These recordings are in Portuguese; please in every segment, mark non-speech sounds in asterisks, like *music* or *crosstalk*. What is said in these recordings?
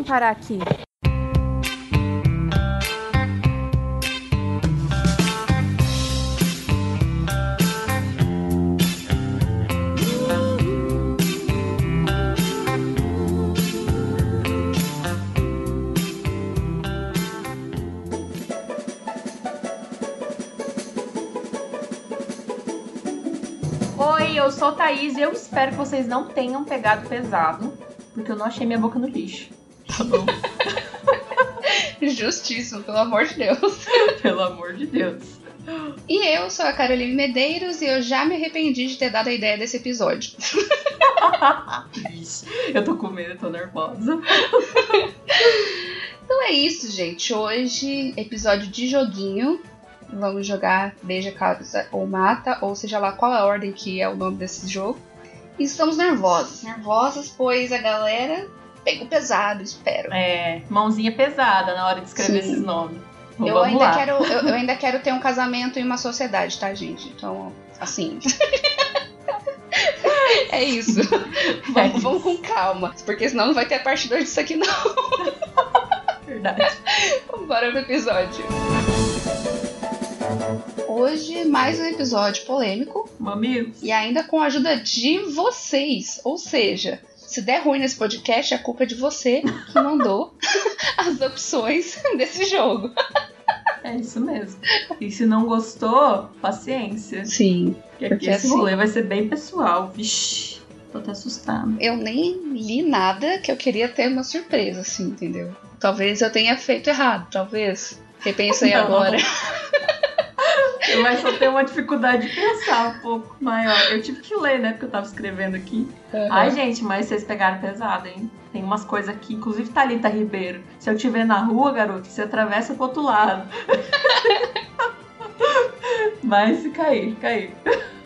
vim parar aqui? Oi, eu sou Thaís e eu espero que vocês não tenham pegado pesado, porque eu não achei minha boca no lixo. Tá bom? *laughs* Justíssimo, pelo amor de Deus. Pelo amor de Deus. E eu sou a Caroline Medeiros e eu já me arrependi de ter dado a ideia desse episódio. Vixe, eu tô com medo, tô nervosa. Então é isso, gente. Hoje, episódio de joguinho. Vamos jogar Beija, Casa ou Mata, ou seja lá qual a ordem que é o nome desse jogo. E estamos nervosas. Nervosas, pois a galera pegou pesado, espero. É, mãozinha pesada na hora de escrever Sim. esses nomes. Eu Vamos ainda, lá. quero, eu, eu ainda quero ter um casamento e uma sociedade, tá, gente? Então, assim. *laughs* é isso. Vamos, isso. vamos com calma. Porque senão não vai ter a parte 2 disso aqui, não. Verdade. Bora pro episódio. Hoje, mais um episódio polêmico. Mamilos. E ainda com a ajuda de vocês. Ou seja, se der ruim nesse podcast, a culpa é de você que mandou *laughs* as opções *laughs* desse jogo. É isso mesmo. E se não gostou, paciência. Sim. Porque aqui Porque esse assim- rolê vai ser bem pessoal. Vixe, tô até assustada. Eu nem li nada que eu queria ter uma surpresa, assim, entendeu? Talvez eu tenha feito errado, talvez. Repensei Não. agora. *laughs* Eu vai só ter uma dificuldade de pensar um pouco maior. Eu tive que ler, né? Porque eu tava escrevendo aqui. Ai, gente, mas vocês pegaram pesado, hein? Tem umas coisas aqui, inclusive Thalita Ribeiro. Se eu te ver na rua, garoto, você atravessa pro outro lado. *laughs* mas fica aí, fica aí.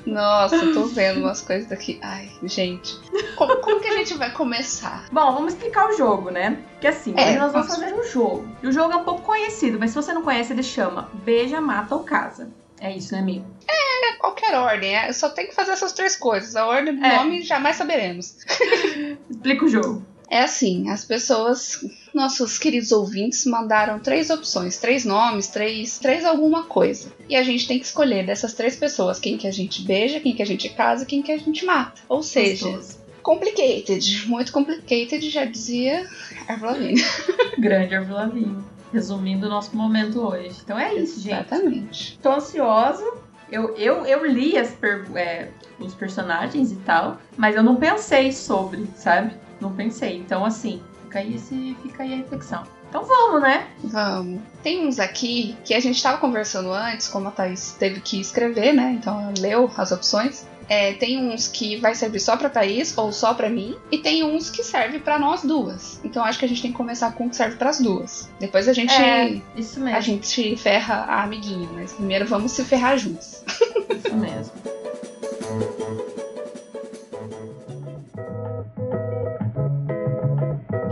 Nossa, eu tô vendo umas coisas daqui. Ai, gente. Como, como que a gente vai começar? Bom, vamos explicar o jogo, né? Porque assim, É, hoje nós vamos posso- fazer um jogo. E o jogo é um pouco conhecido, mas se você não conhece, ele chama Beija, Mata ou Casa. É isso, né, amigo? É qualquer ordem, é, só tem que fazer essas três coisas. A ordem do É. nome jamais saberemos. *laughs* Explica o jogo. É assim, as pessoas, nossos queridos ouvintes, mandaram três opções, três nomes, três, três alguma coisa. E a gente tem que escolher dessas três pessoas quem que a gente beija, quem que a gente casa, quem que a gente mata. Ou seja, Gostoso. complicated, muito complicated, já dizia Avril Lavigne. Grande Avril Lavigne. Resumindo o nosso momento hoje. Então é isso, gente. Exatamente. Tô ansiosa. Eu, eu, eu li as per- é, os personagens e tal, mas eu não pensei sobre, sabe? Não pensei. Então, assim, fica aí, esse, fica aí a reflexão. Então vamos, né? Vamos. Tem uns aqui que a gente tava conversando antes, como a Thaís teve que escrever, né? Então ela leu as opções. É, tem uns que vai servir só pra Thaís ou só pra mim, e tem uns que serve pra nós duas. Então acho que a gente tem que começar com o que serve pras duas. Depois a gente É, isso mesmo. a gente ferra a amiguinha, mas primeiro vamos se ferrar juntos. Isso mesmo.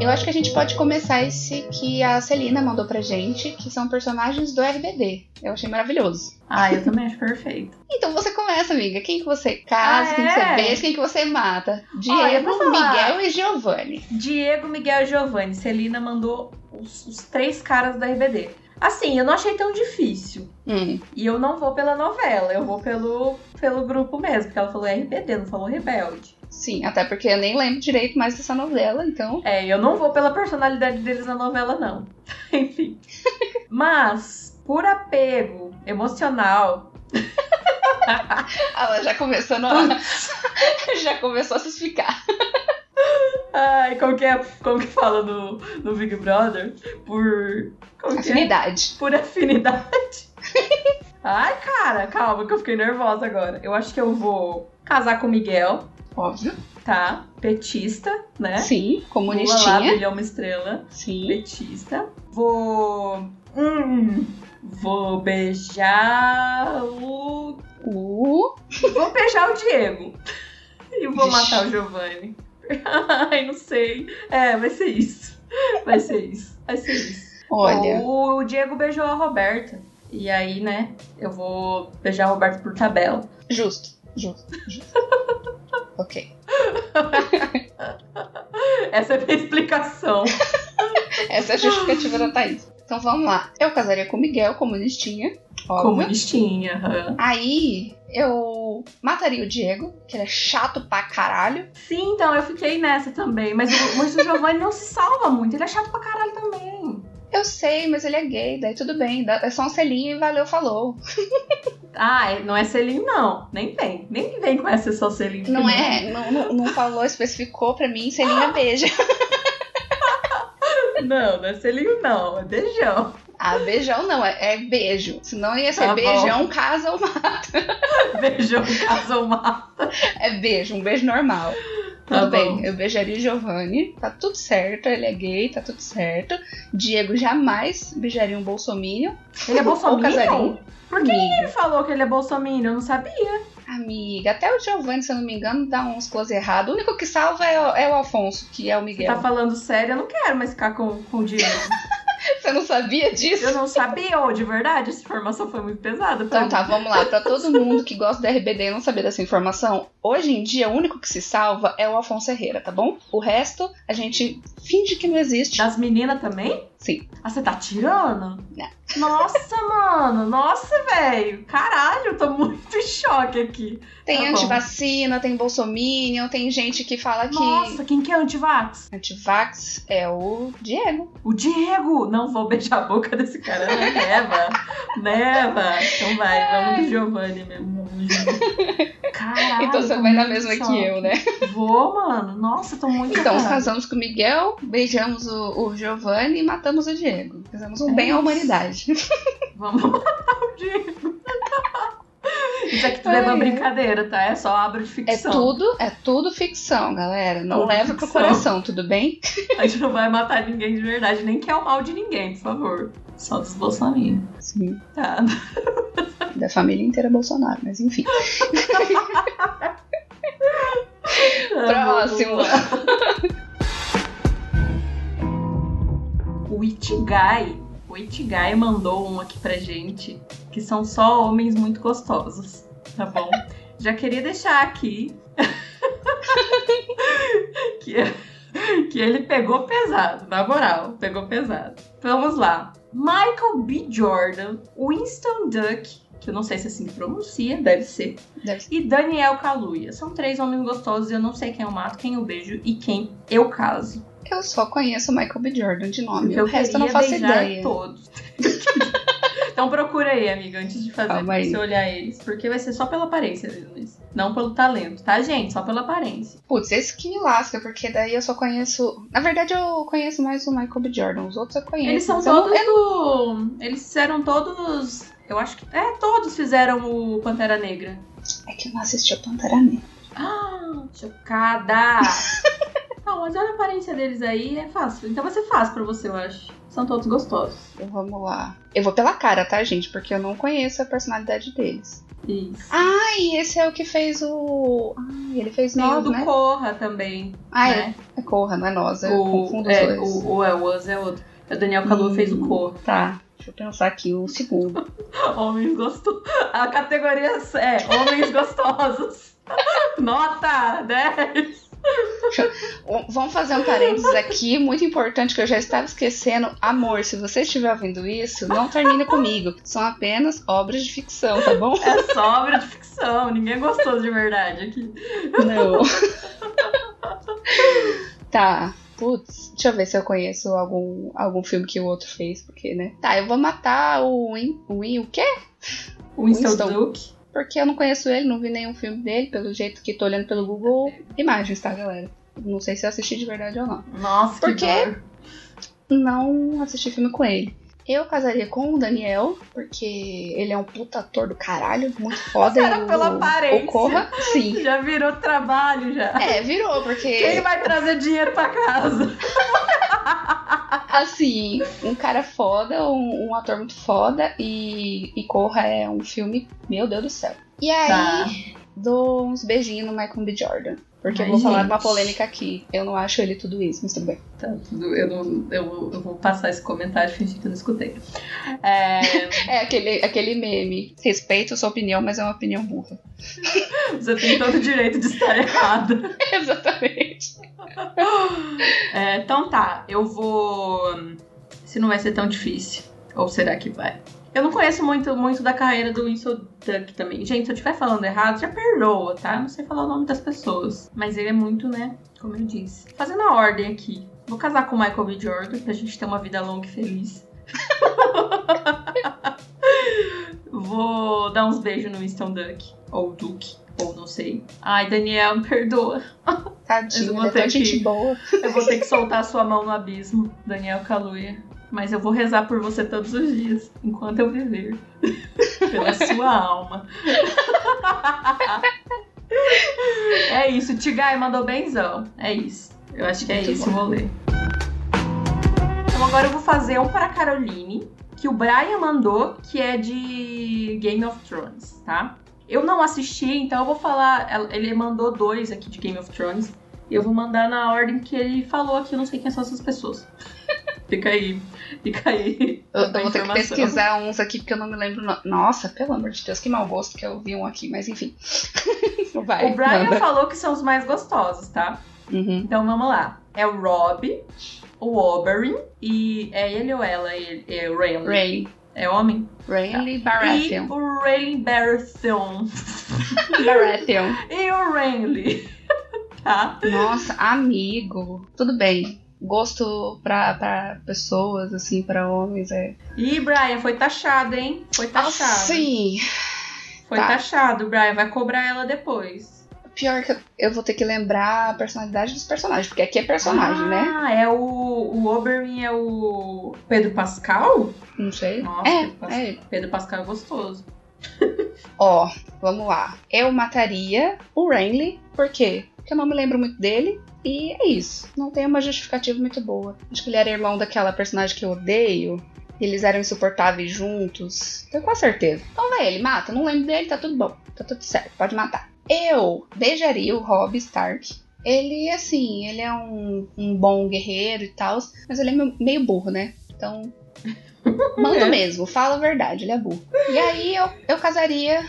Eu acho que a gente pode começar esse que a Celina mandou pra gente, que são personagens do RBD. Eu achei maravilhoso. Ah, eu também acho perfeito. Então você começa, amiga. Quem que você casa, Ah, quem que é? você beija, quem que você mata? Olha, Diego, falar. Miguel e Giovanni. Diego, Miguel e Giovanni. Celina mandou os, os três caras da RBD. Assim, eu não achei tão difícil. Hum, E eu não vou pela novela, eu vou pelo, pelo grupo mesmo, porque ela falou RBD, não falou Rebelde. Sim, até porque eu nem lembro direito mais dessa novela, então. É, eu não vou pela personalidade deles na novela, não. *laughs* Enfim. Mas, por apego emocional, *laughs* Ela já começou no... *laughs* já começou a se explicar. ai, como que, é, como que fala no, no Big Brother? Por. É? Afinidade. Por afinidade. Ai, cara, calma que eu fiquei nervosa agora. Eu acho que eu vou casar com o Miguel, Óbvio. tá? Petista, né? Sim, Lula lá, comunistinha. brilhar uma estrela. Sim. Petista. Vou. Hum, vou beijar o. Uh, Vou beijar o Diego. E vou matar o Giovanni. *laughs* Ai, não sei. É, vai ser isso. Vai ser isso. Vai ser isso. olha. O Diego beijou a Roberta. E aí, né, eu vou beijar a Roberta por tabela. Justo. Justo. Justo. *laughs* ok. *laughs* Essa é a minha explicação. *laughs* Essa é a justificativa da Thaís. Então vamos lá. Eu casaria com o Miguel, comunistinha. Óbvio. Comunistinha. aham. Aí eu mataria o Diego, que ele é chato pra caralho. Sim, então eu fiquei nessa também. Mas o, mas o Giovanni não se salva muito. Ele é chato pra caralho também. Eu sei, mas ele é gay, daí tudo bem. É só um selinho e valeu, falou. *laughs* Ah, é- não é selinho, não. Nem tem. Nem vem com essa só selinho. Não é, não, não, não falou, especificou pra mim, selinho é beijo. *laughs* Não, não é selinho, não. É beijão. Ah, beijão não, é, é beijo. Senão ia ser Tá bom. beijão, casa ou mata. *laughs* Beijão, casou mata. É beijo, um beijo normal. Tá Tudo bem, bom. eu beijaria o Giovanni, tá tudo certo, ele é gay, tá tudo certo. Diego jamais beijaria um bolsominion. Ele é bolsominion? Por que Amiga. ele falou que ele é bolsominion? Eu não sabia. Amiga, até o Giovanni, se eu não me engano, dá uns close errados. O único que salva é o, é o Alfonso, que é o Você Miguel. tá falando sério, eu não quero mais ficar com, com o Diego. *laughs* Você não sabia disso? Eu não sabia, ou de verdade, essa informação foi muito pesada Então mim. tá, vamos lá. Pra todo mundo que gosta da RBD e não saber dessa informação, hoje em dia o único que se salva é o Afonso Herrera, tá bom? O resto a gente finge que não existe. Das meninas também? Sim. Ah, você tá tirando? Não. Nossa, *laughs* mano. Nossa, velho. Caralho, tô muito em choque aqui. Tem Tá antivacina, tem bolsominion, tem gente que fala que Nossa, quem que é antivax? antivax é o Diego. O Diego! Não vou beijar a boca desse cara, né? Neva. *laughs* Neva. Então vai, vamos do Giovanni mesmo. Caralho. então você vai na mesma em que choque. eu, né? Vou, mano. Nossa, tô muito Então, casamos com o Miguel, beijamos o, o Giovanni e matamos o Diego. Fizemos um bem à É. humanidade. *laughs* Vamos matar o Diego. Isso aqui tudo é uma Ai. brincadeira, tá? É só abro de É ficção. tudo, é tudo ficção, galera. Não Tudo leva pro ficção. coração, tudo bem? *laughs* A gente não vai matar ninguém de verdade, nem quer o mal de ninguém, por favor. Só dos Bolsonaro. Sim. Tá. *laughs* Da família inteira Bolsonaro, mas enfim. Próximo. O Itigai, o Itigai mandou um aqui pra gente, que são só homens muito gostosos, tá bom? Já queria deixar aqui *laughs* que, que ele pegou pesado, na moral, pegou pesado. Vamos lá. Michael B. Jordan, Winston Duck, que eu não sei se assim pronuncia, deve ser, Deve ser. e Daniel Kaluuya. São três homens gostosos e eu não sei quem eu mato, quem eu beijo e quem eu caso. Eu só conheço o Michael B. Jordan de nome. Porque o eu resto eu não faço ideia. todos. *laughs* então procura aí, amiga, antes de fazer, Calma pra aí. você olhar eles. Porque vai ser só pela aparência isso. não pelo talento, tá, gente? Só pela aparência. Putz, esse que me lasca, porque daí eu só conheço. Na verdade, eu conheço mais o Michael B. Jordan. Os outros eu conheço. Eles são eu não- todos do... Eles fizeram todos... Eu acho que... É, todos fizeram o Pantera Negra. É que eu não assisti o Pantera Negra. Ah, chocada! *laughs* mas olha a aparência deles aí, é fácil. Então vai ser fácil pra você, eu acho. São todos gostosos. Então vamos lá. Eu vou pela cara, tá, gente? Porque eu não conheço a personalidade deles. Isso. Ai, esse é o que fez o. Ai, ele fez Tem o nós, do né? Corra também, Ah, né? é, é Corra, não é nós. Eu O, confundo os é, dois. o, o, é, o Us é outro. O Daniel Kalu Hum. fez o Corra. Tá, deixa eu pensar aqui um segundo. *laughs* Homens gostosos. A categoria é homens gostosos. *laughs* Nota 10. Vamos fazer um parênteses aqui, muito importante, que eu já estava esquecendo. Amor, se você estiver ouvindo isso, não termine comigo. São apenas obras de ficção, tá bom? É só obra de ficção. Ninguém gostoso de verdade aqui. Não. tá. Putz, deixa eu ver se eu conheço algum, algum filme que o outro fez, porque, né? Tá, eu vou matar o Win, o Win o quê? O Winston, Winston. Duke. Porque eu não conheço ele, não vi nenhum filme dele, pelo jeito que tô olhando pelo Google Imagens, tá, galera? Não sei se eu assisti de verdade ou não. Nossa, Por que. Não assisti filme com ele. Eu casaria com o Daniel, porque ele é um puta ator do caralho, muito foda. Era o, pela aparência. O Corra, sim. *laughs* Já virou trabalho já. É, virou, porque. Quem vai trazer dinheiro pra casa? *laughs* Assim, um cara foda, um, um ator muito foda, e, e Corra é um filme, meu Deus do céu. E aí, Tá. dou uns beijinhos no Michael B. Jordan. Porque Ai, eu vou falar gente. de uma polêmica aqui. Eu não acho ele tudo isso, mas tudo bem. Tá, tudo, eu, não, eu, eu vou passar esse comentário e fingir que eu não escutei. É, *laughs* É aquele, aquele meme. Respeito a sua opinião, mas é uma opinião burra. *laughs* você tem todo o direito de estar errada. *laughs* Exatamente. É, então tá, eu vou. Se não vai ser tão difícil. Ou será que vai? Eu não conheço muito, muito da carreira do Winston Duck também. Gente, se eu estiver falando errado, já perdoa, tá? Eu não sei falar o nome das pessoas. Mas ele é muito, né? Como eu disse. Fazendo a ordem aqui. Vou casar com o Michael B. Jordan pra gente ter uma vida longa e feliz. *laughs* Vou dar uns beijos no Winston Duck. Ou Duke. Ou não sei. Ai, Daniel, me perdoa. Eu Tadinho, vou ele é ter gente que- boa. Eu vou ter que soltar a sua mão no abismo, Daniel Kaluuya. Mas eu vou rezar por você todos os dias, enquanto eu viver. *laughs* Pela sua alma. *laughs* é isso, Tigai mandou benzão. É isso. Eu acho que é Muito isso bom. o rolê. Então agora eu vou fazer um para a Caroline, que o Brian mandou, que é de Game of Thrones, tá? Eu não assisti, então eu vou falar. Ele mandou dois aqui de Game of Thrones. E eu vou mandar na ordem que ele falou aqui, eu não sei quem são essas pessoas. *laughs* Fica aí. Fica aí. Eu, eu vou ter que pesquisar uns aqui porque eu não me lembro. no- Nossa, pelo amor de Deus, que mau gosto que eu vi um aqui, mas enfim. *laughs* Vai. O Brian manda. falou que são os mais gostosos, tá? Uhum. Então vamos lá. É o Rob, o Oberyn e é ele ou ela? É, é o Rayleigh. Ray. É homem? Rayleigh E Baratheon. o Rayleigh Baratheon. *laughs* Baratheon. e o Renly. *laughs* tá? Nossa, amigo. Tudo bem. Gosto pra, pra pessoas, assim, pra homens é. E Brian, foi taxado, hein? Foi taxado. Sim. Foi tá. taxado, Brian. Vai cobrar ela depois. Pior que eu- vou ter que lembrar a personalidade dos personagens, porque aqui é personagem, né? Ah, é o, o Oberyn é o Pedro Pascal? Não sei. Nossa, é, Pedro Pascal. é. Pedro Pascal é gostoso. *laughs* Ó, vamos lá. Eu mataria o Renly, por quê? Porque eu não me lembro muito dele. E é isso. Não tem uma justificativa muito boa. Acho que ele era irmão daquela personagem que eu odeio. Eles eram insuportáveis juntos. Tenho quase certeza. Então vai ele, mata. Não lembro dele, tá tudo bom. Tá tudo certo, pode matar. Eu beijaria o Robb Stark. Ele, assim, ele é um, um bom guerreiro e tal. Mas ele é meio- meio burro, né? Então. *laughs* Manda É. mesmo, fala a verdade, ele é burro. E aí eu, eu casaria.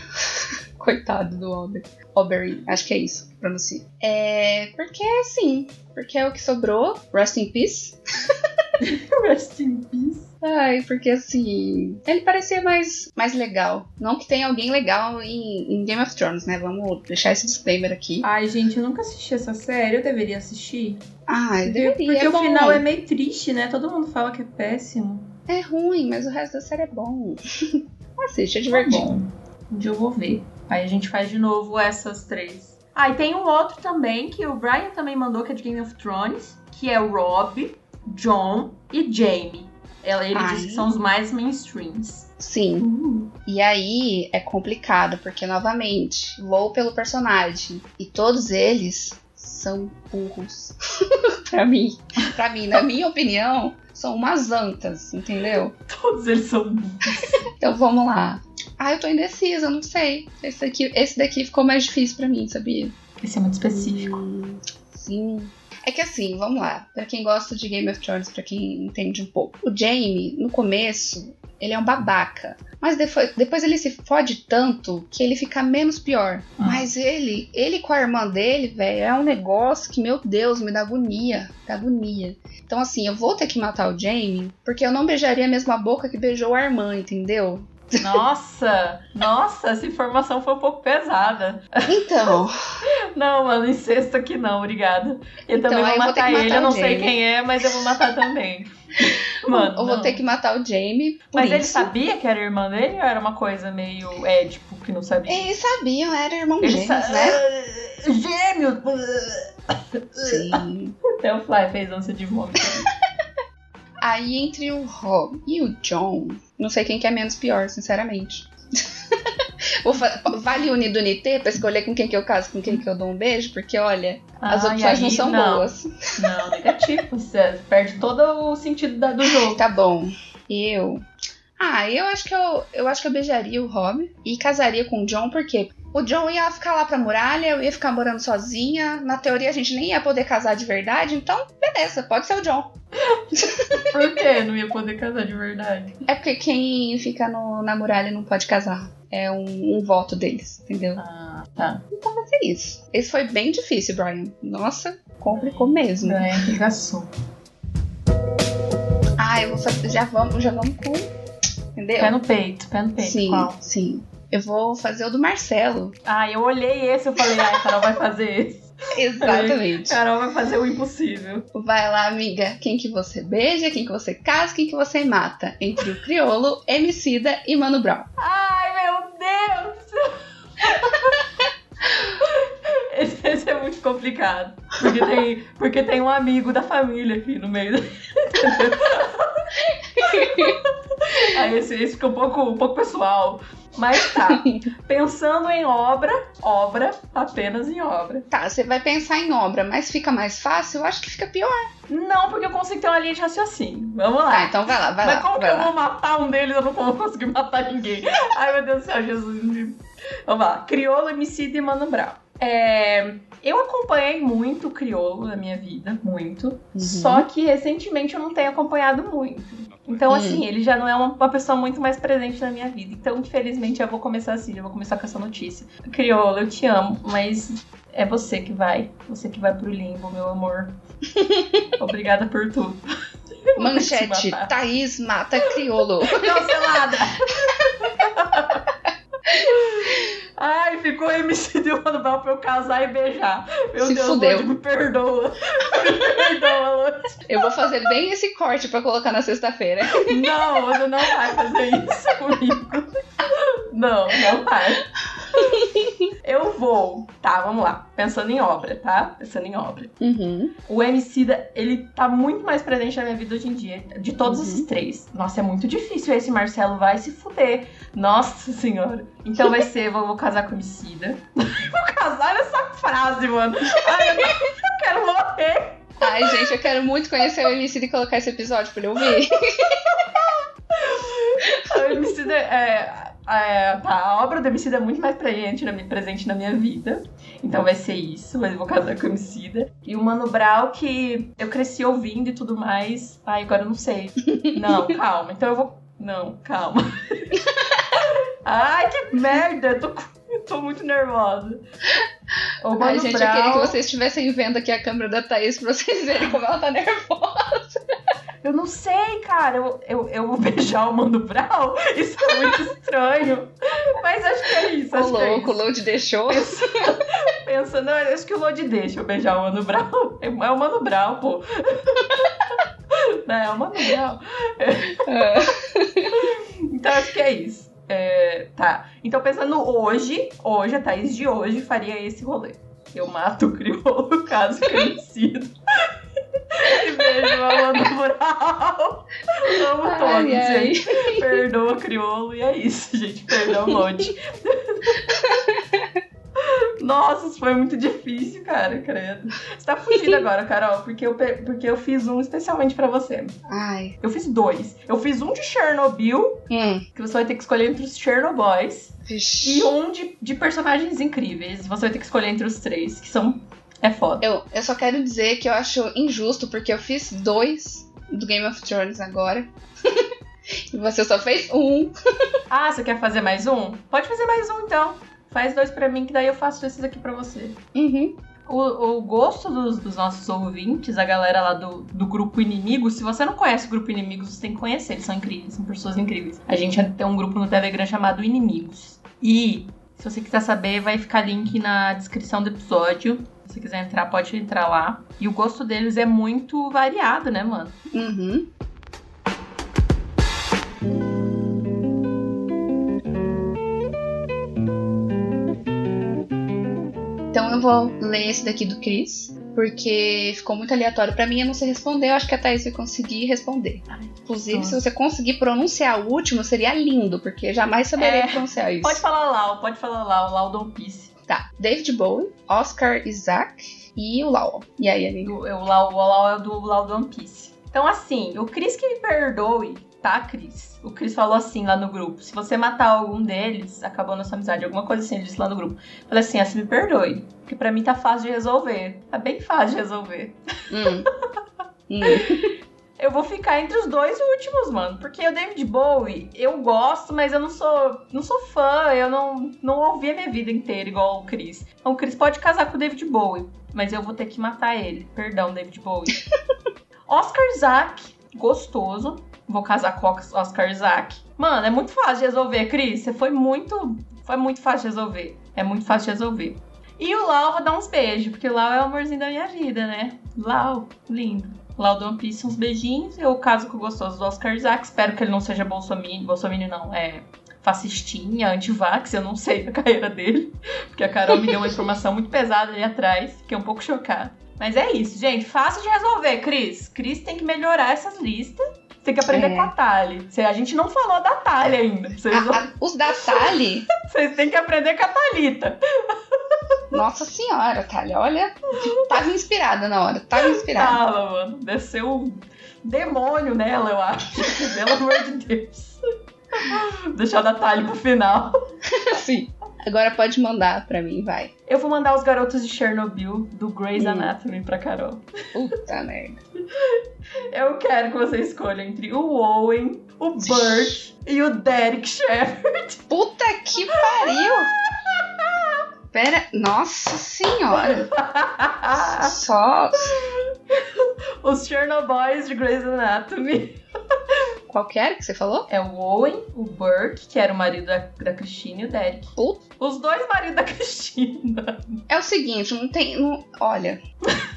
Coitado do Ober. Oberyn, acho que é isso que pronuncia. É. Porque assim. Porque é o que sobrou. Rest in peace. *laughs* Rest in peace. Ai, porque assim. Ele parecia mais, mais legal. Não que tenha alguém legal em, em Game of Thrones, né? Vamos deixar esse disclaimer aqui. Ai, gente, eu nunca assisti essa série. Eu deveria assistir. Ai, deveria. porque é o bom. final é meio triste, né? Todo mundo fala que é péssimo. É ruim, mas o resto da série é bom. *laughs* Assiste, é Tá divertido. bom. Um dia eu vou ver. Aí a gente faz de novo essas três. Ah, e tem um outro também que o Brian também mandou, que é de Game of Thrones, que é Rob, John e Jamie. Ela- Ele Ai. disse que são os mais mainstreams. Sim. Uh, E aí é complicado, porque novamente, vou pelo personagem. E todos eles são burros. *laughs* pra mim. Pra mim, na minha opinião, são umas antas, entendeu? todos eles são burros. Então vamos lá. Ah, eu tô indecisa, eu não sei. Esse daqui, esse daqui ficou mais difícil pra mim, sabia? Esse é muito específico. Hum, sim. É que assim, vamos lá. Pra quem gosta de Game of Thrones, pra quem entende um pouco. O Jaime, no começo, ele é um babaca. Mas depois, depois ele se fode tanto que ele fica menos pior. Ah. Mas ele, ele com a irmã dele, velho, é um negócio que, meu Deus, me dá agonia. Dá agonia. Então, assim, eu vou ter que matar o Jaime, porque eu não beijaria a mesma boca que beijou a irmã, entendeu? Nossa, nossa, essa informação foi um pouco pesada. Então, *laughs* Não, mano, incesto aqui não, obrigada. Eu Então, também vou eu vou matar ele, matar eu não o sei Jamie. quem é, mas eu vou matar também. *laughs* Mano, eu vou ter que matar o. Por Mas ele isso. sabia que era irmã dele ou era uma coisa meio édipo que não sabia? Eles sabiam, era irmão Ele gêmeos, sa- né? Ah, Gêmeos! Sim. *laughs* Até o Fly fez ânsia de vômito. Aí entre o Rob e o John, não sei quem que é menos pior, sinceramente. *laughs* Vale unir do Nitê pra escolher com quem que eu caso, com quem que eu dou um beijo, porque olha, as Ah, opções e não aí, são boas. Não, negativo. Você perde todo o sentido da- do jogo. Tá bom. Eu. Ah, eu acho que eu, eu acho que eu beijaria o Rob e casaria com o John, por quê? O John ia ficar lá pra muralha, eu ia ficar morando sozinha. Na teoria a gente nem ia poder casar de verdade, então beleza, pode ser o John. *laughs* Por que não ia poder casar de verdade? É porque quem fica no, na muralha não pode casar. É um, um voto deles, entendeu? Ah, tá. Então vai ser isso. Esse foi bem difícil, Brian. Nossa, complicou mesmo. É, arregaçou. Ah, eu vou fazer. Já vamos, já vamos com. Entendeu? Pé no peito, pé no peito. sim, Qual? sim. Eu vou fazer o do Marcelo. Ah, eu olhei esse e falei, ai, Carol vai fazer esse. *laughs* Exatamente. Carol vai fazer o impossível. Vai lá, amiga. Quem que você beija, quem que você casa, quem que você mata? Entre o Criolo, Emicida e Mano Brown. Ai, meu Deus! *laughs* Esse, esse é muito complicado. Porque tem, porque tem um amigo da família aqui no meio. *laughs* *laughs* Aí esse, esse fica um pouco, um pouco pessoal. Mas tá. *laughs* Pensando em obra, obra, apenas em obra. Tá, você vai pensar em obra, mas fica mais fácil? Eu acho que fica pior. Não, porque eu consigo ter uma linha de raciocínio. Vamos lá. Tá, então vai lá, vai Mas lá. como que eu lá. vou matar um deles? Eu não vou conseguir matar ninguém. Ai, meu Deus do céu, Jesus. Vamos lá. Criolo, Emicida e Mano Brown. É, eu acompanhei muito o Criolo na minha vida, muito. Uhum. Só que recentemente eu não tenho acompanhado muito. Então, Hum. assim, ele já não é uma, uma pessoa muito mais presente na minha vida. Então, infelizmente, eu vou começar assim, eu vou começar com essa notícia. Criolo, eu te amo, mas é você que vai. Você que vai pro limbo, meu amor. *laughs* Obrigada por tudo. Manchete. Thaís mata Criolo. Cancelada! *laughs* Ai, ficou MC de Mano Brown pra eu casar e beijar. Meu Se Deus, fudeu. Lorde, me perdoa. Me *laughs* perdoa, Lorde. Eu vou fazer bem esse corte pra colocar na sexta-feira. Não, você não vai fazer isso comigo. Não, não vai. *laughs* Eu vou. Tá, vamos lá. Pensando em obra, tá? Pensando em obra. Uhum. O Emicida, ele tá muito mais presente na minha vida hoje em dia. De todos Uhum. esses três. Nossa, é muito difícil esse Marcelo vai se fuder. Nossa senhora. Então vai ser, vou, vou casar com o Emicida. *laughs* vou casar nessa frase, mano. Ai, eu, não- eu quero morrer. Ai, gente, eu quero muito conhecer o MC e colocar esse episódio pra ele ouvir. *laughs* O Emicida é... é, tá, a obra do Emicida é muito mais presente na, mi- presente na minha vida. Então vai ser isso, mas eu vou casar com o Emicida. E o Mano Brown, que eu cresci ouvindo e tudo mais. Ai, agora eu não sei. *laughs* Não, calma. Então eu vou. Não, calma. *laughs* Ai, que merda! Eu tô, eu tô muito nervosa. O Mano Ai, gente, Brown... eu queria que vocês estivessem vendo aqui a câmera da Thaís pra vocês verem como ela tá nervosa. *laughs* Eu não sei, cara. Eu, eu, eu vou *laughs* beijar o Mano Brown? Isso é muito estranho. Mas acho que é isso. O Acho é louco, o isso. Load deixou. Pensa, *laughs* não, acho que o Lodi deixa eu beijar o Mano Brown. É o Mano Brown, pô. *laughs* Não, é o Mano Brown. Ah, Então acho que é isso. É, tá. Então pensando hoje, hoje, a Thaís de hoje faria esse rolê. Eu mato o crioulo, caso conhecido. E beijo a Mano Brown. Amo Ai, todos, ai. gente. Perdoa o crioulo e é isso, gente. Perdoa o Lodi. Nossa, isso foi muito difícil, cara, credo. Você tá fugindo agora, Carol, porque eu, porque eu fiz um especialmente pra você. Ai. Eu fiz dois. Eu fiz um de Chernobyl, Hum. que você vai ter que escolher entre os Chernobyls, Vixe. e um de, de personagens incríveis. Você vai ter que escolher entre os três, que são. É foda. Eu, eu só quero dizer que eu acho injusto, porque eu fiz dois do Game of Thrones agora. *laughs* e você só fez um. Ah, você quer fazer mais um? Pode fazer mais um então. Faz dois pra mim, que daí eu faço esses aqui pra você. Uhum. O, o gosto dos, dos nossos ouvintes, a galera lá do, do grupo Inimigo, se você não conhece o grupo Inimigos, você tem que conhecer, eles são incríveis, são pessoas incríveis. A gente tem um grupo no Telegram chamado Inimigos. E, se você quiser saber, vai ficar link na descrição do episódio. Se você quiser entrar, pode entrar lá. E o gosto deles é muito variado, né, mano? Uhum. Então eu vou ler esse daqui do Chris, porque ficou muito aleatório pra mim, eu não sei responder, eu acho que a Thaís vai conseguir responder. Inclusive, Nossa. se você conseguir pronunciar o último, seria lindo, porque jamais saberia É, pronunciar isso. Pode falar Lau, pode falar Lau, Lau do One Piece. Tá, David Bowie, Oscar Isaac e o Lau. E aí, amigo? O, o, Lau, o Lau é do Lau do One Piece. Então, assim, o Chris que me perdoe tá, Cris? O Cris falou assim lá no grupo: se você matar algum deles, acabou nossa amizade. Alguma coisa assim, ele disse lá no grupo. Falei assim: se me perdoe. Porque pra mim tá fácil de resolver. Tá bem fácil de resolver. Hum. Hum. *laughs* Eu vou ficar entre os dois últimos, mano. Porque o David Bowie, eu gosto, mas eu não sou, não sou fã. Eu não, não ouvi a minha vida inteira igual o Chris. Então o Chris pode casar com o David Bowie, mas eu vou ter que matar ele. Perdão, David Bowie. *laughs* Oscar Isaac, gostoso. Vou casar com o Oscar Isaac. Mano, é muito fácil de resolver, Cris. Você foi muito. Foi muito fácil de resolver. É muito fácil de resolver. E o Lau, vou dar uns beijos, porque o Lau é o amorzinho da minha vida, né? Lau, lindo. Lau do One Piece, uns beijinhos. Eu caso com o gostoso do Oscar Isaac. Espero que ele não seja bolsominion. Bolsominion não, é fascistinha, anti-vax, eu não sei da carreira dele. Porque a Carol me deu uma informação muito pesada ali atrás. Fiquei um pouco chocada. Mas é isso, gente. Fácil de resolver, Cris. Cris tem que melhorar essas listas. Você tem que aprender É. com a Tali. Cê- A gente não falou da Tali ainda. Vocês, A- a- os da Tali, vocês *laughs* têm que aprender com a Thalita. Nossa senhora, Tali, olha, tava inspirada na hora, tava inspirada. Tava, mano. Desceu um demônio nela, eu acho. *laughs* Pelo amor de Deus. Deixar da Tali pro final. Sim. Agora pode mandar pra mim, vai. Eu vou mandar os garotos de Chernobyl do Grey's Hum. Anatomy pra Carol. Puta merda. Eu quero que você escolha entre o Owen, o Burt e o Derek Shepard. Puta que pariu! Pera, nossa senhora. Só. *laughs* Os Chernobyls de Grey's Anatomy. *laughs* Qual que era que você falou? É o Owen, o Burt, que era o marido da, da Christine, e o Derek. Puta. Os dois maridos da Christina. É o seguinte, não tem. não- olha. *laughs*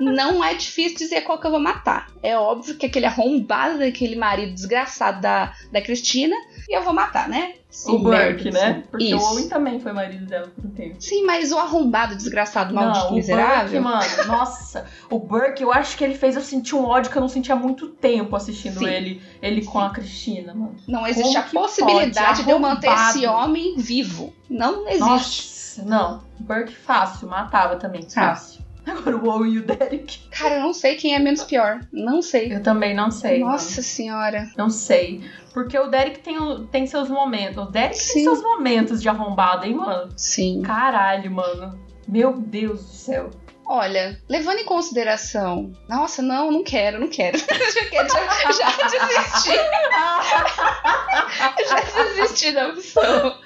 Não é difícil dizer qual que eu vou matar. É óbvio que aquele arrombado daquele marido desgraçado da, da Cristina, e eu vou matar, né? Sim, o Burke, né? sim. Porque Isso. o Owen também foi marido dela por um tempo. Sim, mas o arrombado desgraçado, maldito, não, o miserável. Burke, mano, nossa, o Burke, eu acho que ele fez eu sentir um ódio que eu não sentia há muito tempo assistindo Sim. ele, ele com a Cristina, mano. Não existe Como a possibilidade de eu manter esse homem vivo. Não existe. Nossa, não, Burke fácil, matava também, fácil. *laughs* Agora o Owen e o Derek. Cara, eu não sei quem é menos pior. Não sei. Eu também não sei. Nossa senhora. Não sei. Porque o Derek tem, tem seus momentos. O Derek Sim. tem seus momentos de arrombado, hein, mano? Sim. Caralho, mano. Meu Deus do céu. Olha, levando em consideração. Nossa, não, não quero, não quero. *laughs* já, quero- já, já desisti. *laughs* já desisti da opção.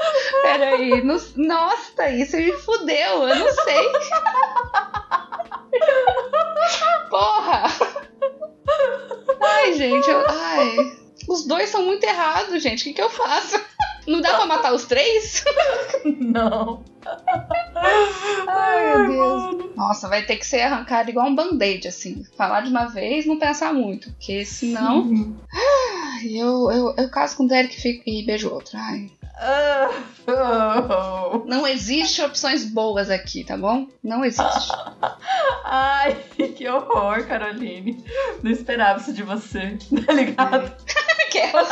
Peraí. No, nossa, Thaís, você me fudeu. Eu não sei. Porra! Ai, gente, eu, ai. Os dois são muito errados, gente. O que, que eu faço? Não dá pra matar os três? *laughs* Não. Ai, meu Deus. Nossa, vai ter que ser arrancado igual um band-aid, assim. Falar de uma vez, não pensar muito. Porque senão. Ai, eu, eu, eu caso com o Derek e fico- e beijo outro. Ai. Ah, oh. Não existe opções boas aqui, tá bom? Não existe. *laughs* Ai, que horror, Caroline. Não esperava isso de você, tá ligado? *laughs* Aquelas.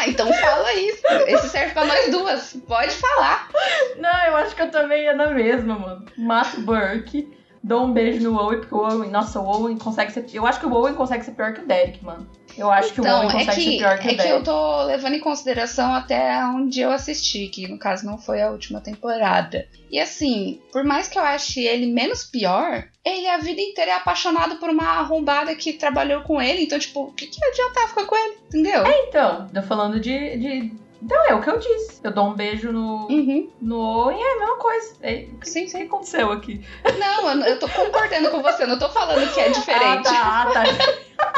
Ah, então fala isso. Esse serve pra nós duas. Pode falar. Não, eu acho que eu também ia na mesma, mano. Mato o Burke, dou um beijo no Owen, porque o Owen, nossa, o Owen consegue ser. Eu acho que o Owen consegue ser pior que o Derek, mano. Eu acho que o Então, Owen é consegue ser que, pior que é o que Derek. eu tô levando em consideração até onde eu assisti, que no caso não foi a última temporada. E assim, por mais que eu ache ele menos pior, ele a vida inteira é apaixonado por uma arrombada que trabalhou com ele. Então, tipo, o que, que adianta ficar com ele? Entendeu? Então, tô falando de, de. Então, é o que eu disse. Eu dou um beijo no, Uhum, no Owen, é a mesma coisa. É, sim, o que sim. aconteceu aqui? Não, eu, eu tô concordando com você, não tô falando que é diferente. *laughs* Ah, tá, ah, tá. *laughs*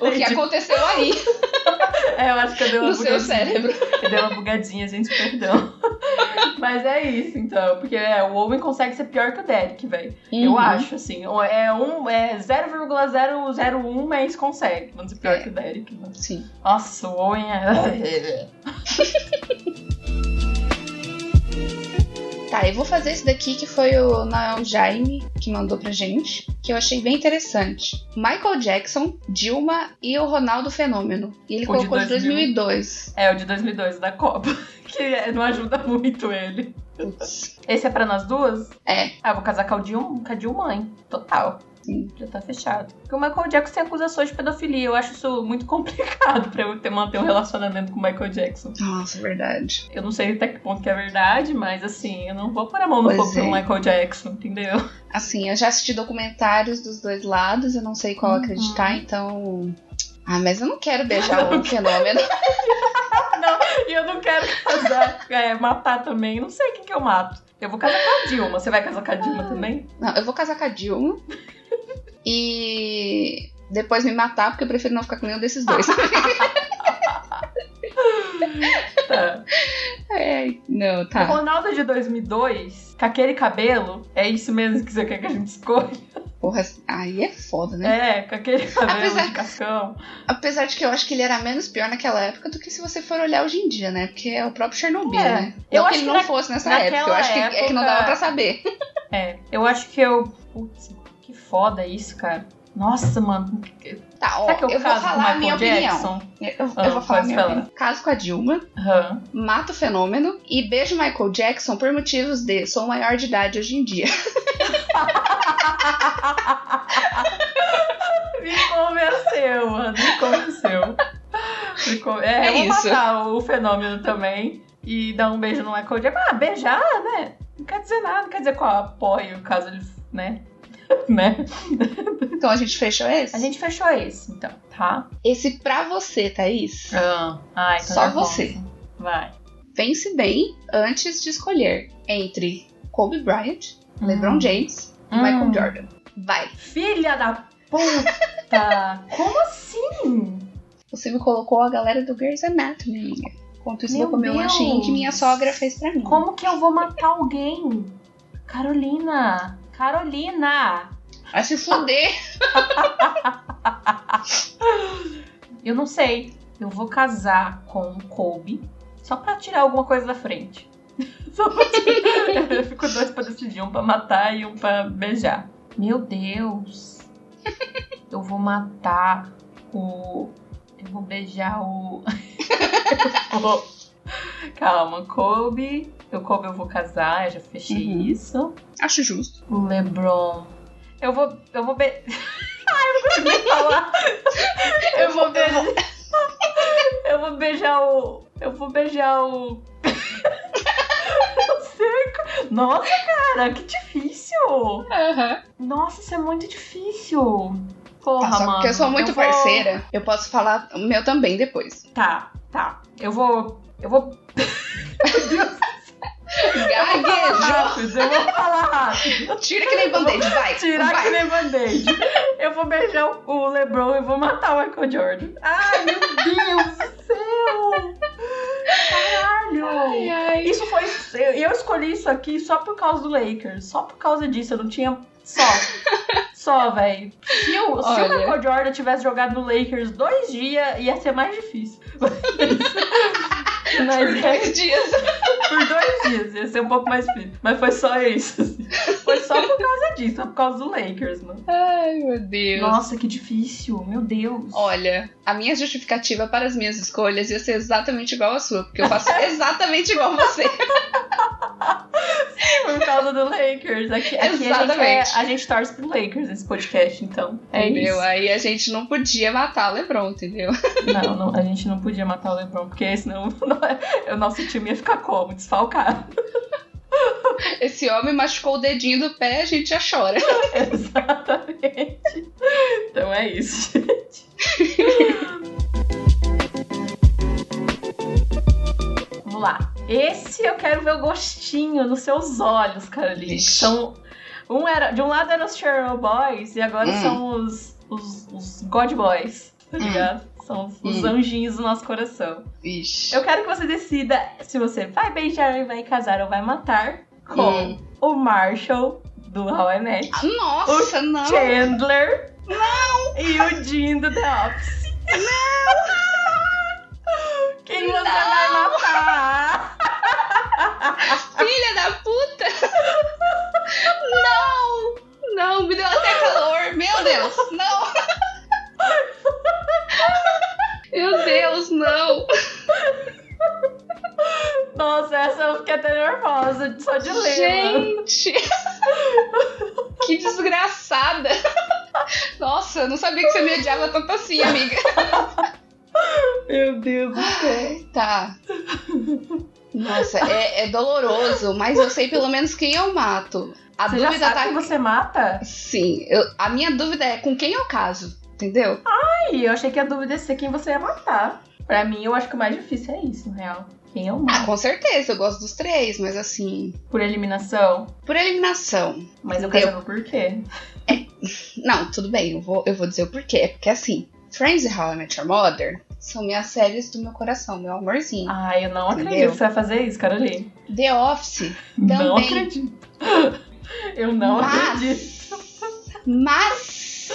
O que aconteceu aí, *laughs* É, eu acho que eu dei uma no seu bugadinha. cérebro. Eu dei uma bugadinha, gente, perdão. *laughs* Mas é isso, então. Porque é, o Owen consegue ser pior que o Derek, velho. Eu Uhum. acho, assim. É, um, é 0,001, mas consegue. Vamos ser pior É. que o Derek. Mano. Sim. Nossa, o Owen é. Tá, eu vou fazer esse daqui que foi o Nael Jaime que mandou pra gente, que eu achei bem interessante. Michael Jackson, Dilma e o Ronaldo Fenômeno. E ele O colocou de 2000. 2002. É, o de 2002, da Copa. *laughs* Que é- não ajuda muito ele. Esse é pra nós duas? É. Ah, vou casar com a Dilma, com a Dilma mãe. Total. Sim. Já tá fechado. Porque o Michael Jackson tem acusações de pedofilia. Eu acho isso muito *laughs* complicado pra eu ter, manter um relacionamento com o Michael Jackson. Nossa, verdade. Eu não sei até que ponto que é verdade, mas assim, eu não vou pôr a mão no Pois fogo do é. Michael Jackson, entendeu? Assim, eu já assisti documentários dos dois lados, eu não sei qual Uhum. acreditar, então. Ah, mas eu não quero beijar *laughs* o fenômeno. *laughs* Não, e eu não quero casar, é, matar também. Não sei quem que eu mato. Eu vou casar com a Dilma. Você vai casar com a Dilma também? Não, eu vou casar com a Dilma. E depois me matar, porque eu prefiro não ficar com nenhum desses dois. *laughs* Tá. é, não, O tá. Ronaldo de 2002, com aquele cabelo, é isso mesmo que você quer que a gente escolha? Porra, aí é foda, né? É, com aquele *laughs* cabelo Apesar- de cascão. Apesar de que eu acho que ele era menos pior naquela época do que se você for olhar hoje em dia, né? Porque é o próprio Chernobyl, É. né? Eu Não que acho ele que não na- fosse nessa época. Eu acho que é que não época- dava pra saber. É, eu acho que eu. Putz, que foda isso, cara. Nossa, mano. Tá, ó, eu, eu vou falar a minha Michael opinião. Jackson? Eu, eu Ah, vou falar minha falar. opinião. Caso com a Dilma, Aham. mato o fenômeno e beijo Michael Jackson por motivos de sou maior de idade hoje em dia. *laughs* Me convenceu, mano. Me convenceu. Me con- É, É eu vou isso. matar o fenômeno também e dar um beijo no Michael Jackson. Ah, beijar, né? Não quer dizer nada, não quer dizer eu apoio caso ele, né? *laughs* né? Então a gente fechou esse? A gente fechou esse, então, tá? Esse pra você, Thaís. Ah, ai, tô Só nervosa. você. Vai. Pense bem antes de escolher entre Kobe Bryant, LeBron Hum. James e Hum. Michael Jordan. Vai. Filha da puta! *laughs* Como assim? Você me colocou a galera do Grey's Anatomy, amiga. Enquanto isso, eu Meu vou comer um lanchinho que minha sogra fez pra mim. Como que eu vou matar alguém? Carolina! Carolina! Vai se fuder. Eu não sei. Eu vou casar com o Kobe só pra tirar alguma coisa da frente. *laughs* Só pra tirar. Eu fico dois pra decidir, um pra matar e um pra beijar. Meu Deus. Eu vou matar o. Eu vou beijar o. *laughs* Vou- Calma, Kobe. O Kobe eu vou casar, eu já fechei Uhum. isso. Acho justo. O LeBron. Eu vou. Eu vou be... *laughs* Ai, eu não consigo nem falar. *laughs* Eu vou beijar. Eu vou beijar o. Eu vou beijar o. *laughs* Eu. Nossa, cara, que difícil. Aham. Nossa, isso é muito difícil. Porra, só mano. porque eu sou muito vou- parceira, eu posso falar o meu também depois. Tá, tá. Eu vou. Eu vou. Gaguejou! eu vou falar rápido. Tira que nem band-aid, vai. Tirar vai. que nem band-aid. Eu vou beijar o LeBron e vou matar o Michael Jordan. Ai, meu Deus do céu! Caralho! Ai, ai. Isso foi. Eu escolhi isso aqui só por causa do Lakers. Só por causa disso. Eu não tinha. Só. Só, velho. Se, o- se o. Michael Jordan tivesse jogado no Lakers dois dias, ia ser mais difícil. Mas *laughs* é, Dois dias. *laughs* por dois dias, ia ser um pouco mais difícil. Mas foi só isso. assim. Foi só por causa disso, por causa do Lakers, mano. Ai, meu Deus. Nossa, que difícil, meu Deus. Olha, a minha justificativa para as minhas escolhas ia ser exatamente igual a sua, porque eu faço *laughs* exatamente igual a você. Por causa do Lakers. Aqui, aqui a, gente é, Exatamente. a gente torce pro Lakers nesse podcast, então. É entendeu? isso. Aí a gente não podia matar o LeBron, entendeu? Não, não, a gente não podia matar o LeBron, porque senão *laughs* *laughs* o nosso time ia ficar como? Desfalcado. *laughs* Esse homem machucou o dedinho do pé, a gente já chora. *laughs* Exatamente. Então é isso, gente. Vamos lá. Esse eu quero ver o gostinho nos seus olhos, Caroline. Vixe. São, um era, de um lado eram os Cheryl Boys e agora Hum. são os, os, os God Boys, tá Hum. São os, os Hum. anjinhos do nosso coração. Vixe. Eu quero que você decida se você vai beijar, vai casar ou vai matar com Hum. o Marshall do How I Met, Nossa, não. Chandler e o Dean do The Office. Quem você vai matar? Filha da puta! Não! Não, me deu até calor. Meu Deus, não! Meu Deus, não! Nossa, essa eu fiquei até nervosa só de ler. Gente! Que desgraçada! Nossa, eu não sabia que você me odiava tanto assim, amiga. Meu Deus do céu. Tá. Nossa, é, é doloroso, mas eu sei pelo menos quem eu mato. A Você já dúvida sabe tá. que você mata? Sim, eu- a minha dúvida é com quem eu caso, entendeu? Ai, eu achei que a dúvida ia ser quem você ia matar. Pra mim, eu acho que o mais difícil é isso, na real. Quem eu Ah, mato. com certeza, eu gosto dos três, mas assim. Por eliminação. Por eliminação. Mas eu quero saber o porquê. *laughs* Não, tudo bem, eu vou, eu vou dizer o porquê. É porque assim, Friends e How I Met Your Mother são minhas séries do meu coração, meu amorzinho. Ai, eu não Entendeu? acredito que você vai fazer isso, Caroline. The Office Não Também. acredito. *laughs* Eu não Mas- acredito. *laughs* Mas.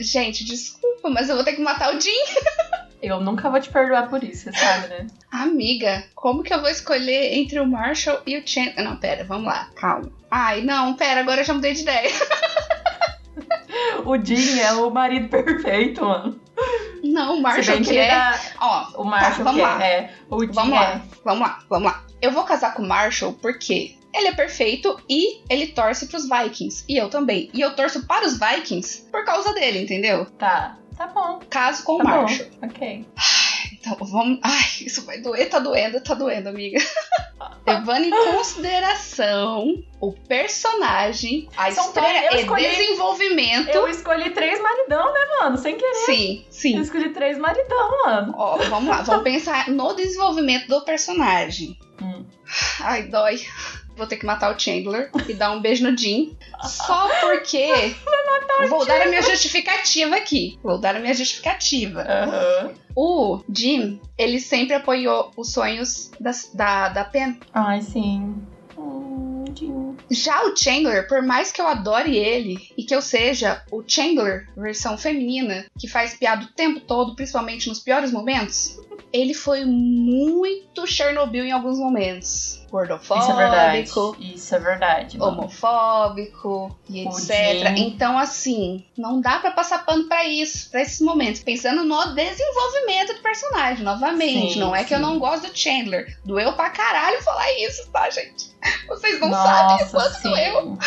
Gente, desculpa, mas eu vou ter que matar o Jim. *laughs* Eu nunca vou te perdoar por isso, você sabe, né? Amiga, como que eu vou escolher entre o Marshall e o Chandler? Não, pera, vamos lá, calma. Ai, não, pera, agora eu já mudei de ideia. *laughs* O Jim é o marido perfeito, mano. Não, o Marshall que é. dá- Ó, O Marshall vamos que lá. é. é. O Jim Vamos é. lá, vamos lá, vamos lá. Eu vou casar com o Marshall porque ele é perfeito e ele torce pros Vikings. E eu também. E eu torço para os Vikings por causa dele, entendeu? Tá. Tá bom. Caso com Tá o Marshall. bom. Ok. Então vamos. Ai, isso vai doer, tá doendo, tá doendo, amiga. *laughs* Levando em consideração o personagem, a São história três, eu e escolhi- desenvolvimento. Eu escolhi três maridão, né, mano? Sem querer. Sim, Eu sim. escolhi três maridão, mano. Ó, vamos lá, vamos *laughs* pensar no desenvolvimento do personagem. Hum. Ai, dói. Vou ter que matar o Chandler e dar um beijo no Jim. Só porque. Vou dar a minha justificativa aqui. Vou dar a minha justificativa. Aham. O Jim, ele sempre apoiou os sonhos da, da, da Pen. Ai, sim. Jim. Já o Chandler, por mais que eu adore ele e que eu seja o Chandler, versão feminina, que faz piada o tempo todo, principalmente nos piores momentos, ele foi muito Chernobyl em alguns momentos. Gordofóbico, Isso é verdade. Isso é verdade. homofóbico e etc. Então, assim, não dá pra passar pano pra isso, pra esses momentos. Pensando no desenvolvimento do personagem, novamente. Sim, não é que eu sim. não gosto do Chandler. Doeu pra caralho falar isso, tá, gente? Vocês não sabem o Nossa, quanto sim. doeu.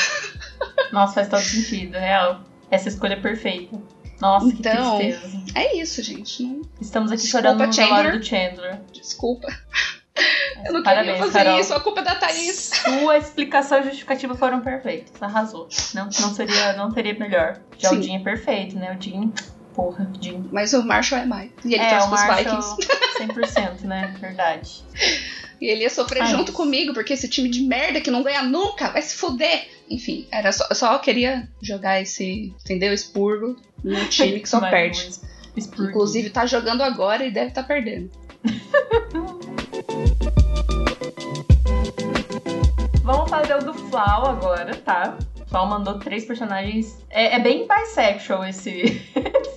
Nossa, faz todo sentido, real. Essa escolha é perfeita. Nossa, Então, que tristeza. É isso, gente. Não... Estamos aqui desculpa, chorando no Chandler. do Chandler. Desculpa. Eu não Parabéns, queria fazer Carol. isso. A culpa é da Thaís. Sua explicação e justificativa foram perfeitas. Arrasou. Não, não, seria, não teria melhor. Já Sim. o Jim é perfeito, né? O Jim. Porra, Jim. Mas o Marshall é mais. E ele é, torce pros Vikings. *laughs* 100%, né? Verdade. E ele ia sofrer Ai. junto comigo, porque esse time de merda que não ganha nunca vai se fuder. Enfim, era só, eu só queria jogar esse, entendeu? Expurgo no time que só perde. Inclusive tá jogando agora e deve estar perdendo. *laughs* Vamos fazer o do Flau agora, tá? Flau mandou três personagens. É, é bem bisexual esse. *laughs*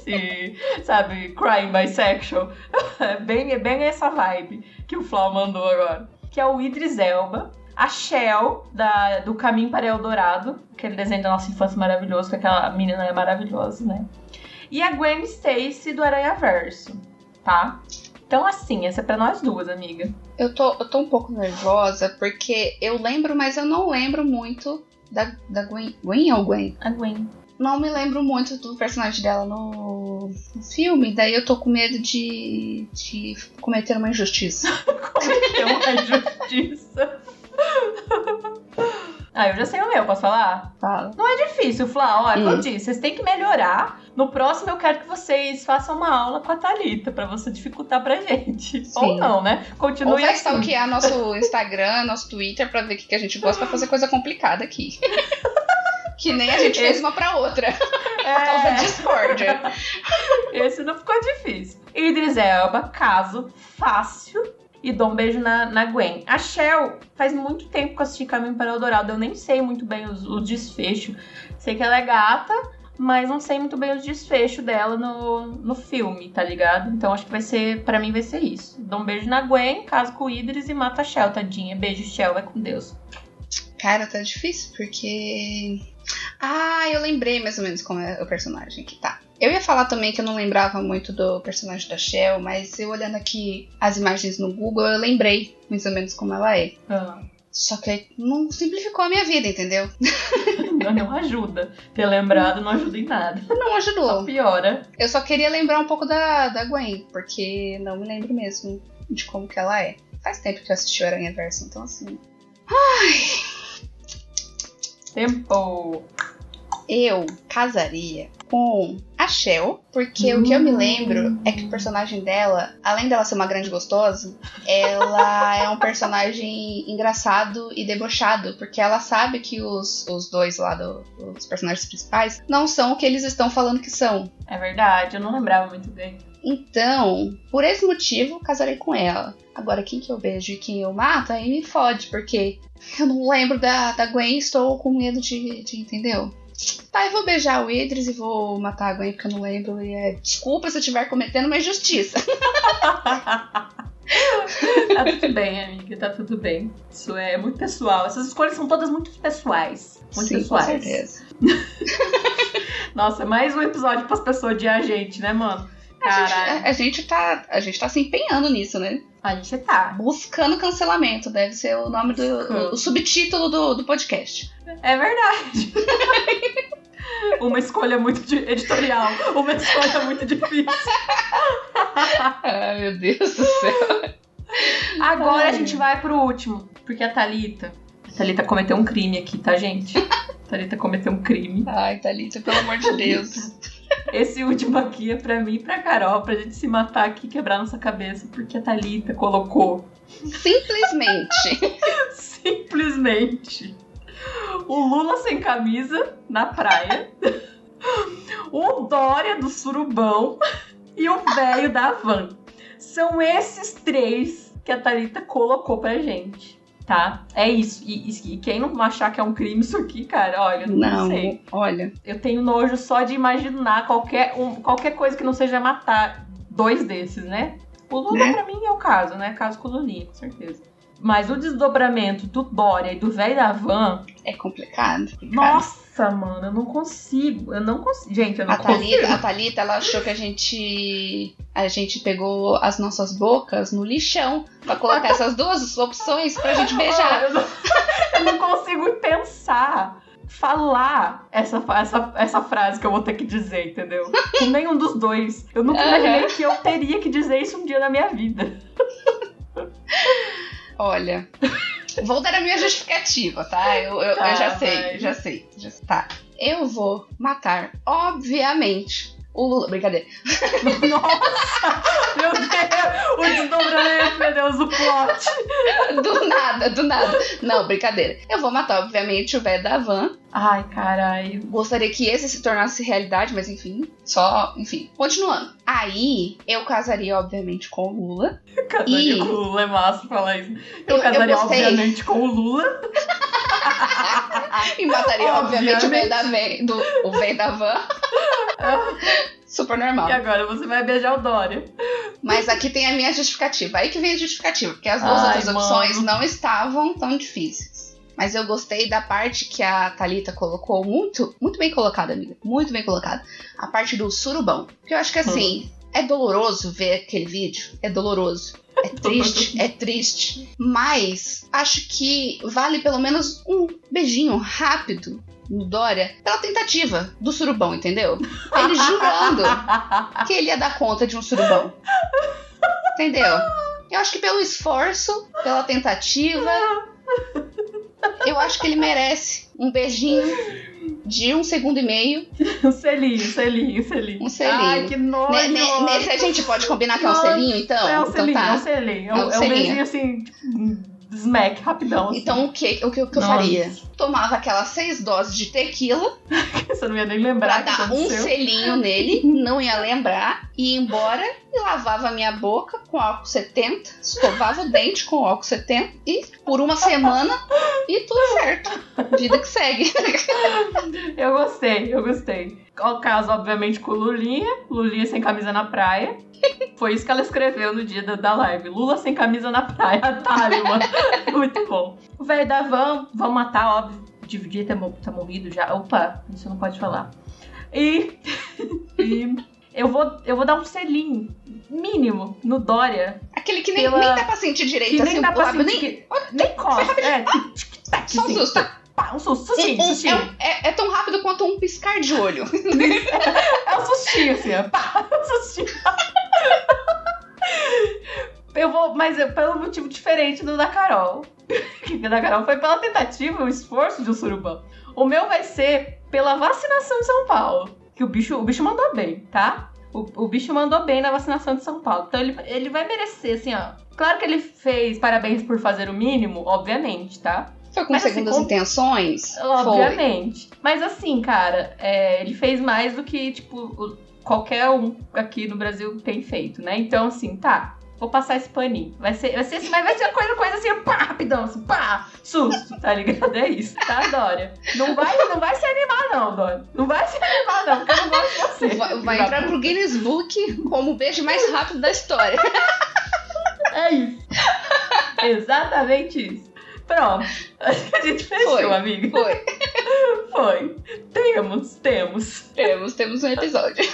esse. Sabe? Crying bisexual. *laughs* É bem, é bem essa vibe que o Flau mandou agora. Que é o Idris Elba. A Shell, da, do Caminho para Eldorado. Aquele desenho da nossa infância maravilhoso, que aquela menina é maravilhosa, né? E a Gwen Stacy do Aranha Verso, tá? Então, assim, essa é pra nós duas, amiga. Eu tô, eu tô um pouco nervosa porque eu lembro, mas eu não lembro muito da, da Gwen. Gwen ou Gwen? A Gwen. Não me lembro muito do personagem dela no, no filme, daí eu tô com medo de, de cometer uma injustiça. *laughs* Cometeu uma injustiça. *laughs* Ah, eu já sei o meu, posso falar? Fala. Não é difícil, Flá. Olha, como Hum. eu disse, vocês têm que melhorar. No próximo eu quero que vocês façam uma aula com a Thalita pra você dificultar pra gente. *laughs* Sim. Ou não, né? Ou Continue vai assim. stalkear *laughs* nosso Instagram, nosso Twitter pra ver o que, a gente gosta pra fazer coisa complicada aqui. *laughs* que nem a gente fez uma pra outra. Por causa da É, discórdia. esse não ficou difícil. Idris Elba, caso fácil. E dou um beijo na, na Gwen. A Shell, faz muito tempo que eu assisti Caminho para o Eldorado. Eu nem sei muito bem os- o desfecho. Sei que ela é gata, mas não sei muito bem o desfecho dela no, no filme, tá ligado? Então acho que vai ser, pra mim vai ser isso. Dou um beijo na Gwen, caso com o Idris e mata a Shell, tadinha. Beijo, Shell, vai com Deus. Cara, tá difícil, porque. Ah, eu lembrei mais ou menos como é o personagem que tá. Eu ia falar também que eu não lembrava muito do personagem da Shell, mas eu olhando aqui as imagens no Google, eu lembrei mais ou menos como ela é. Ah, Só que não simplificou a minha vida, entendeu? *laughs* Não, não ajuda. Ter lembrado não ajuda em nada. Não ajudou. Só piora. Eu só queria lembrar um pouco da, da Gwen, porque não me lembro mesmo de como que ela é. Faz tempo que eu assisti o Aranha Verso, então assim. Tempo. Eu casaria com a Shell, porque o que eu me lembro é que o personagem dela, além dela ser uma grande gostosa, ela *laughs* é um personagem engraçado e debochado, porque ela sabe que os, os dois lá, do, os personagens principais, não são o que eles estão falando que são. É verdade, eu não lembrava muito bem. Então, por esse motivo, casarei com ela. Agora, quem que eu beijo e quem eu mato, aí me fode, porque eu não lembro da, da Gwen e estou com medo de, de entendeu? Tá, eu vou beijar o Idris e vou matar a Gwen porque eu não lembro. E é, desculpa se eu estiver cometendo uma injustiça. *laughs* tá tudo bem, amiga, tá tudo bem. Isso é muito pessoal. Essas escolhas são todas muito pessoais. Muito Sim, pessoais. com certeza. *laughs* Nossa, mais um episódio pras pessoas odiar a gente, né, mano? A gente, a, a gente tá, a gente tá se empenhando nisso, né? A gente tá. Buscando cancelamento, deve ser o nome do o, o subtítulo do, do podcast. É verdade. *laughs* Uma escolha muito de- editorial. Uma escolha muito difícil. *laughs* Ai, meu Deus do céu. Agora Ai. a gente vai pro último. Porque a Thalita. A Thalita cometeu um crime aqui, tá, gente? A *laughs* Thalita cometeu um crime. Ai, Thalita, pelo amor de Deus. Esse último aqui é pra mim e pra Carol, pra gente se matar aqui e quebrar nossa cabeça. Porque a Thalita colocou Simplesmente. simplesmente *laughs* o Lula sem camisa na praia, *laughs* o Dória do Surubão *laughs* e o velho da van. São esses três que a Thalita colocou pra gente, tá? É isso. E, e- e quem não achar que é um crime isso aqui, cara, olha, não, Não, sei. olha. Eu tenho nojo só de imaginar qualquer, um- qualquer coisa que não seja matar dois desses, né? O Lula, Né? pra mim, é o caso, né? Caso com o Lulinha, com certeza. Mas o desdobramento do Dória e do velho da van, É complicado. nossa, mano, eu não consigo. Eu não consigo. Gente, eu não A Thalita, consigo. a Thalita, ela achou que a gente. A gente pegou as nossas bocas no lixão pra colocar essas duas opções pra gente beijar. Eu não, *laughs* eu não consigo pensar, falar essa, essa, essa frase que eu vou ter que dizer, entendeu? Com nenhum dos dois. Eu nunca imaginei que eu teria que dizer isso um dia na minha vida. *laughs* Olha. Vou dar a minha justificativa, tá? Eu, eu, Tá, eu já sei, já sei, já sei. Tá. Eu vou matar, obviamente, o Lula. Brincadeira. *laughs* Nossa! Meu Deus! O desdobramento, meu Deus, o plot. Do nada, do nada. Não, brincadeira. Eu vou matar, obviamente, o velho da van. Ai, caralho. Gostaria que esse se tornasse realidade, mas enfim. Só, enfim. Continuando. Aí, eu casaria, obviamente, com o Lula. Casaria Ih. com o Lula, é massa falar isso. Eu, Eu- eu casaria, gostei. obviamente, com o Lula. E mataria, obviamente, o Obviamente. van, do, o van. Super normal. E agora você vai beijar o Dória. Mas aqui tem a minha justificativa. Aí que vem a justificativa, porque as duas Ai, outras mano. opções não estavam tão difíceis. Mas eu gostei da parte que a Thalita colocou, muito, muito bem colocada, amiga. Muito bem colocada. A parte do surubão. Porque eu acho que assim, é doloroso ver aquele vídeo. É doloroso. É *laughs* triste, é triste. Mas acho que vale pelo menos um beijinho rápido no Dória pela tentativa do surubão, entendeu? Ele *laughs* jurando que ele ia dar conta de um surubão. Entendeu? Eu acho que pelo esforço, pela tentativa, eu acho que ele merece um beijinho de um segundo e meio. Um selinho, selinho, selinho. Um selinho. Ai, que nojo. Ne- ne- Nesse a gente pode combinar que é um selinho, então? É um então selinho, tá. é um selinho. É um, É um é um selinho. assim, smack, rapidão. Assim. Então o que, o que, o que eu faria? Tomava aquelas seis doses de tequila *laughs* Você não ia nem pra lembrar que dar um selinho nele, não ia lembrar, ia embora e lavava a minha boca com álcool 70, escovava o dente com álcool 70 e por uma semana e tudo certo. Vida que segue. *laughs* Eu gostei, eu gostei. O caso, obviamente, com o Lulinha. Lulinha sem camisa na praia. *laughs* Foi isso que ela escreveu no dia da, live. Lula sem camisa na praia. *laughs* Atalho. Muito bom. O velho da van, vão matar, óbvio. Ter, mo- ter morrido já. Opa, isso não pode falar. E, *laughs* e eu, vou, eu vou dar um selinho mínimo no Dória. Aquele que nem, Pela- nem dá pra sentir direito, que assim, nem dá pra lábio sentir. nem... que- Nem corta. É, tac, Só um assim. Pá, pá, um susto. Sustinho, Um- sustinho. é, um- é- é tão rápido quanto um piscar de olho. *laughs* É um sustinho, assim, ó. Pá, um sustinho. Eu vou, mas é pelo motivo diferente do da Carol. Que da Carol foi pela tentativa, o esforço de um surubão. O meu vai ser pela vacinação de São Paulo. Que o bicho, o bicho mandou bem, tá? O, o bicho mandou bem na vacinação de São Paulo. Então ele, ele vai merecer, assim, ó. Claro que ele fez parabéns por fazer o mínimo, obviamente, tá? Foi com Mas, assim, segundas com- intenções? Foi. Obviamente. Mas assim, cara, é, ele fez mais do que, tipo, qualquer um aqui no Brasil tem feito, né? Então, assim, tá. Vou passar esse paninho. Vai ser, vai ser, assim, mas vai ser coisa, coisa assim, pá, rapidão, assim, pá, susto, tá ligado? É isso, tá, Dória? Não vai, não vai se animar, não, Dória. Não vai se animar, não, porque eu não gosto de você. Vai, vai entrar pro Guinness Book como o beijo mais rápido da história. *laughs* É isso. Exatamente isso. Pronto. *laughs* A gente fechou, Foi. amiga. Foi. *laughs* Foi. Temos, temos. Temos, temos um episódio.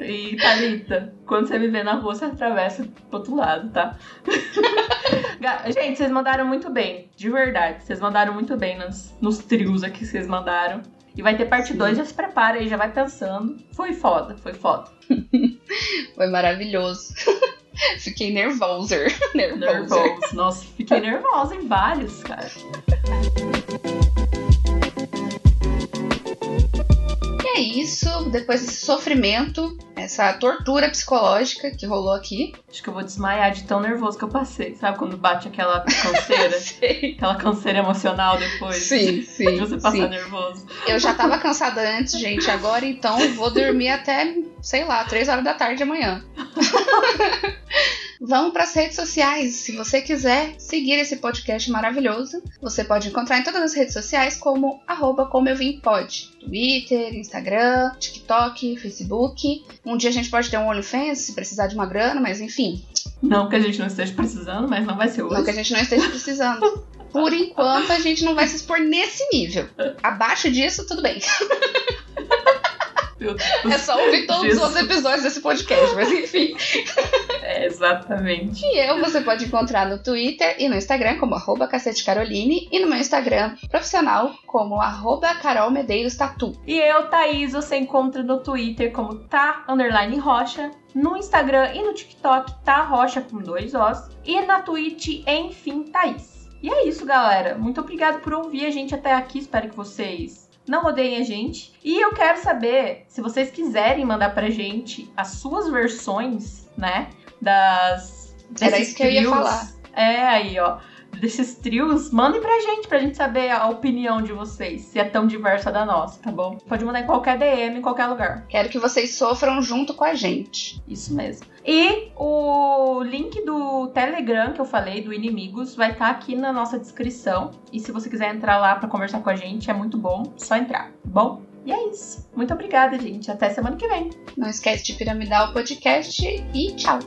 E Thalita, quando você me vê na rua, você atravessa pro outro lado, tá? *laughs* Gente, vocês mandaram muito bem, de verdade. Vocês mandaram muito bem nos, nos trios aqui que vocês mandaram. E vai ter parte Sim. 2, já se prepara aí, já vai pensando. Foi foda, foi foda. Foi maravilhoso. *laughs* Fiquei. Nervoser. *laughs* Nervoso. Nossa, fiquei nervosa em vários, cara. E é isso. Depois desse sofrimento, essa tortura psicológica que rolou aqui. Acho que eu vou desmaiar de tão nervoso que eu passei. Sabe quando bate aquela *laughs* canseira? Sei. aquela canseira emocional depois? Sim, sim. De você passar sim. nervoso. Eu já tava cansada antes, gente. Agora então vou dormir até, sei lá, 3 horas da tarde amanhã. *laughs* Vamos para as redes sociais. Se você quiser seguir esse podcast maravilhoso, você pode encontrar em todas as redes sociais como arroba como eu vim pode. Twitter, Instagram, TikTok, Facebook. Um dia a gente pode ter um OnlyFans se precisar de uma grana, mas enfim, Não que a gente não esteja precisando, mas não vai ser hoje. não que a gente não esteja precisando. Por enquanto, a gente não vai se expor nesse nível. Abaixo disso, tudo bem. É só ouvir todos os outros episódios desse podcast, mas enfim. É, *laughs* exatamente. E eu você pode encontrar no Twitter e no Instagram como arroba cacetecaroline e no meu Instagram profissional como arroba Carol Medeiros Tatu. E eu, Thaís, você encontra no Twitter como tá underline rocha, no Instagram e no TikTok tá rocha com dois Os, e na Twitch, enfim, Thaís. E é isso, galera. Muito obrigado por ouvir a gente até aqui. Espero que vocês não odeiem a gente. E eu quero saber se vocês quiserem mandar pra gente as suas versões, né? Das. Era isso que eu ia trios. falar. É, aí, ó. Desses trios, mandem pra gente, pra gente saber a opinião de vocês, se é tão diversa da nossa, tá bom? Pode mandar em qualquer DM, em qualquer lugar. Quero que vocês sofram junto com a gente. Isso mesmo. E o link do Telegram que eu falei, do Inimigos, vai estar aqui na nossa descrição. E se você quiser entrar lá pra conversar com a gente, é muito bom. Só entrar, tá bom? E é isso. Muito obrigada, gente. Até semana que vem. Não esquece de piramidar o podcast e tchau.